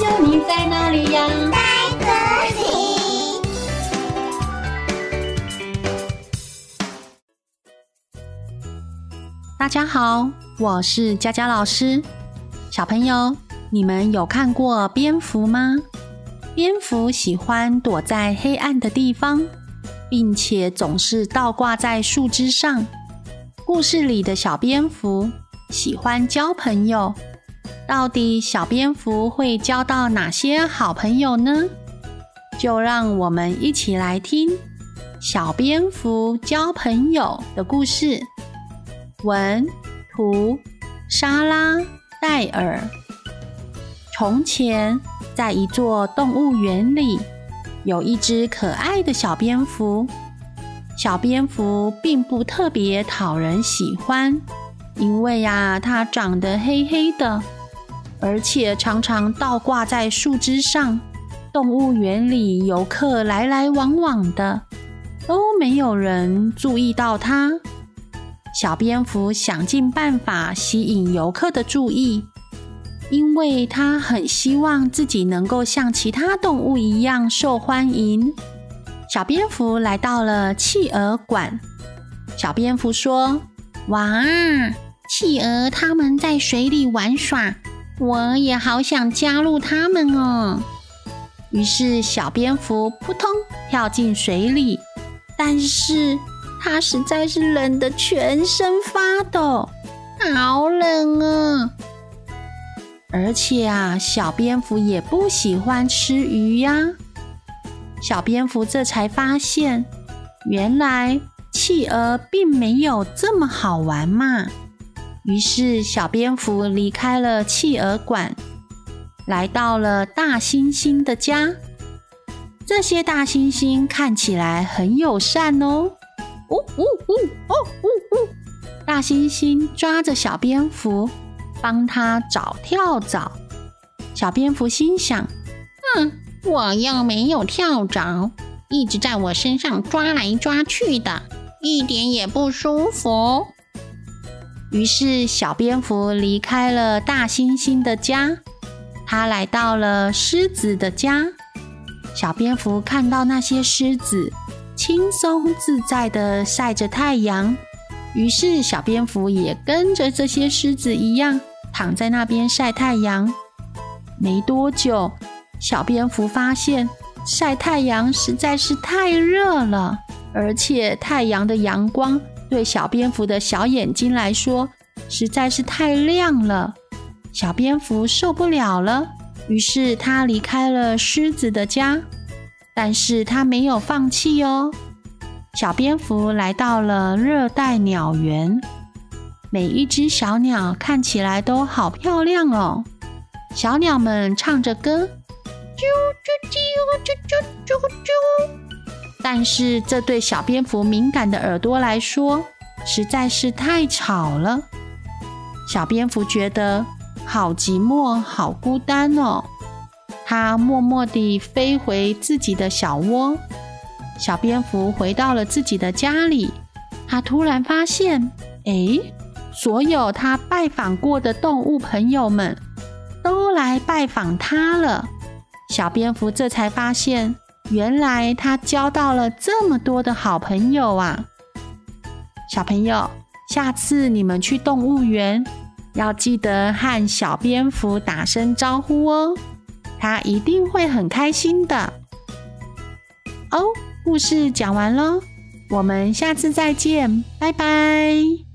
在哪里呀？在这里。大家好，我是佳佳老师。小朋友，你们有看过蝙蝠吗？蝙蝠喜欢躲在黑暗的地方，并且总是倒挂在树枝上。故事里的小蝙蝠喜欢交朋友，到底小蝙蝠会交到哪些好朋友呢？就让我们一起来听小蝙蝠交朋友的故事。文图莎拉戴尔。从前，在一座动物园里，有一只可爱的小蝙蝠。小蝙蝠并不特别讨人喜欢，因为呀，它长得黑黑的，而且常常倒挂在树枝上。动物园里游客来来往往的，都没有人注意到它。小蝙蝠想尽办法吸引游客的注意，因为它很希望自己能够像其他动物一样受欢迎。小蝙蝠来到了企鹅馆。小蝙蝠说：“哇，企鹅他们在水里玩耍，我也好想加入他们哦。”于是小蝙蝠扑通跳进水里，但是，它实在是冷得全身发抖，好冷啊！而且啊，小蝙蝠也不喜欢吃鱼呀。小蝙蝠这才发现，原来企鹅并没有这么好玩嘛。于是，小蝙蝠离开了企鹅馆，来到了大猩猩的家。这些大猩猩看起来很友善哦。呜呜呜哦呜呜！大猩猩抓着小蝙蝠，帮他找跳蚤。小蝙蝠心想：“嗯，我又没有跳蚤，一直在我身上抓来抓去的，一点也不舒服。”于是，小蝙蝠离开了大猩猩的家，它来到了狮子的家。小蝙蝠看到那些狮子。轻松自在地晒着太阳，于是小蝙蝠也跟着这些狮子一样躺在那边晒太阳。没多久，小蝙蝠发现晒太阳实在是太热了，而且太阳的阳光对小蝙蝠的小眼睛来说实在是太亮了。小蝙蝠受不了了，于是它离开了狮子的家。但是它没有放弃哦。小蝙蝠来到了热带鸟园，每一只小鸟看起来都好漂亮哦。小鸟们唱着歌，啾啾啾啾啾啾啾。但是这对小蝙蝠敏感的耳朵来说，实在是太吵了。小蝙蝠觉得好寂寞，好孤单哦。它默默地飞回自己的小窝。小蝙蝠回到了自己的家里，它突然发现，哎，所有它拜访过的动物朋友们都来拜访它了。小蝙蝠这才发现，原来他交到了这么多的好朋友啊！小朋友，下次你们去动物园，要记得和小蝙蝠打声招呼哦。他一定会很开心的哦。故事讲完喽，我们下次再见，拜拜。